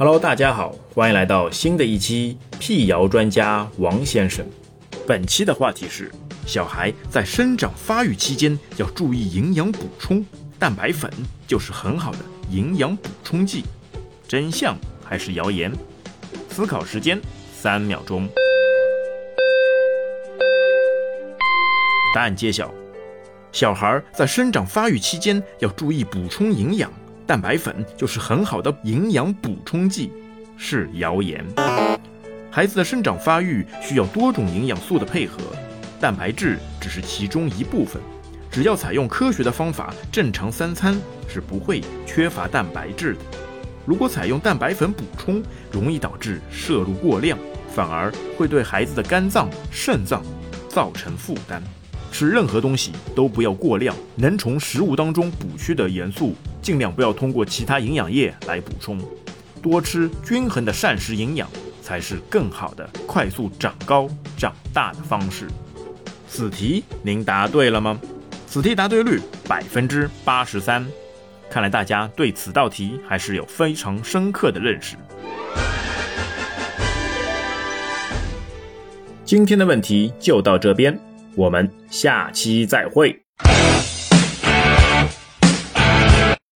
Hello，大家好，欢迎来到新的一期辟谣专家王先生。本期的话题是：小孩在生长发育期间要注意营养补充，蛋白粉就是很好的营养补充剂。真相还是谣言？思考时间三秒钟。答案揭晓：小孩在生长发育期间要注意补充营养。蛋白粉就是很好的营养补充剂，是谣言。孩子的生长发育需要多种营养素的配合，蛋白质只是其中一部分。只要采用科学的方法，正常三餐是不会缺乏蛋白质的。如果采用蛋白粉补充，容易导致摄入过量，反而会对孩子的肝脏、肾脏造成负担。吃任何东西都不要过量，能从食物当中补缺的元素。尽量不要通过其他营养液来补充，多吃均衡的膳食营养才是更好的快速长高长大的方式。此题您答对了吗？此题答对率百分之八十三，看来大家对此道题还是有非常深刻的认识。今天的问题就到这边，我们下期再会。